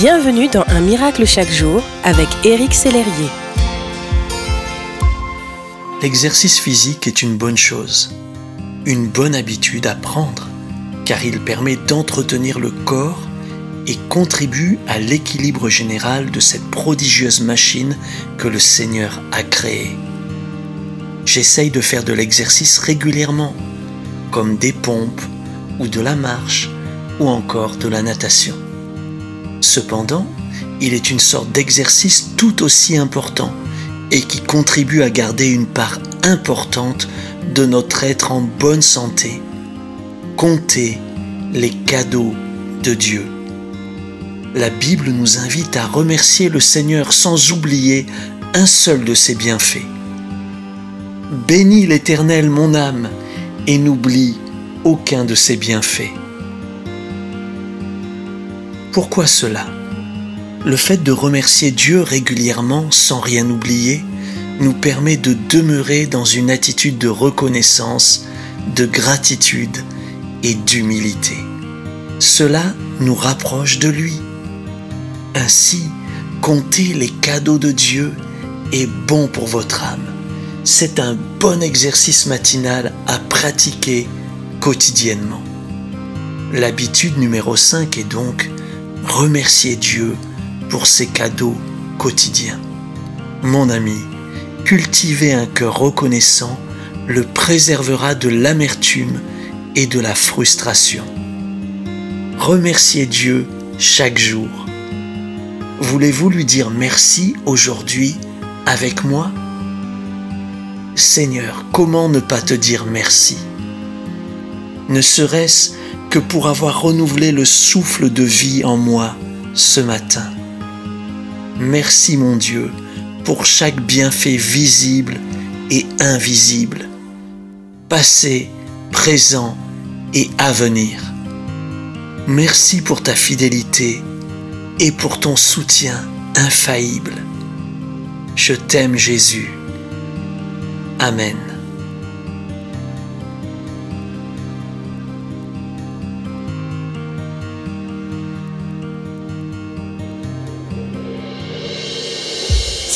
Bienvenue dans Un miracle chaque jour avec Éric Sellerier. L'exercice physique est une bonne chose, une bonne habitude à prendre, car il permet d'entretenir le corps et contribue à l'équilibre général de cette prodigieuse machine que le Seigneur a créée. J'essaye de faire de l'exercice régulièrement, comme des pompes ou de la marche ou encore de la natation. Cependant, il est une sorte d'exercice tout aussi important et qui contribue à garder une part importante de notre être en bonne santé. Compter les cadeaux de Dieu. La Bible nous invite à remercier le Seigneur sans oublier un seul de ses bienfaits. Bénis l'Éternel mon âme et n'oublie aucun de ses bienfaits. Pourquoi cela? Le fait de remercier Dieu régulièrement sans rien oublier nous permet de demeurer dans une attitude de reconnaissance, de gratitude et d'humilité. Cela nous rapproche de lui. Ainsi, compter les cadeaux de Dieu est bon pour votre âme. C'est un bon exercice matinal à pratiquer quotidiennement. L'habitude numéro 5 est donc remercier Dieu pour ses cadeaux quotidiens. Mon ami, cultiver un cœur reconnaissant le préservera de l'amertume et de la frustration. Remerciez Dieu chaque jour. Voulez-vous lui dire merci aujourd'hui avec moi? Seigneur, comment ne pas te dire merci? Ne serait-ce que pour avoir renouvelé le souffle de vie en moi ce matin. Merci mon Dieu pour chaque bienfait visible et invisible, passé, présent et à venir. Merci pour ta fidélité et pour ton soutien infaillible. Je t'aime Jésus. Amen.